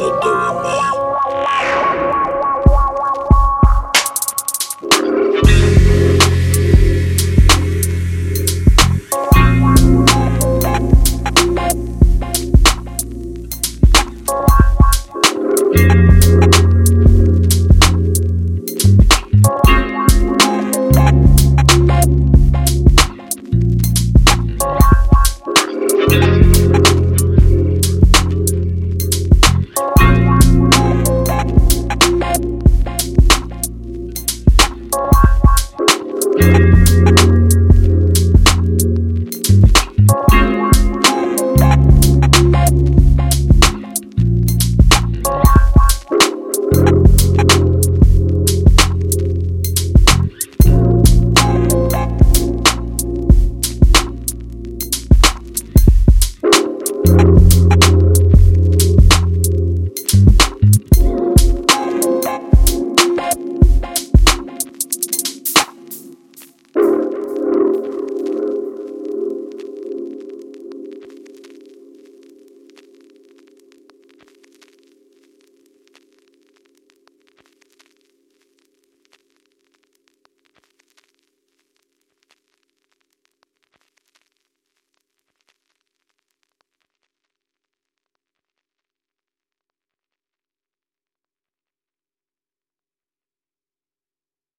gotta do.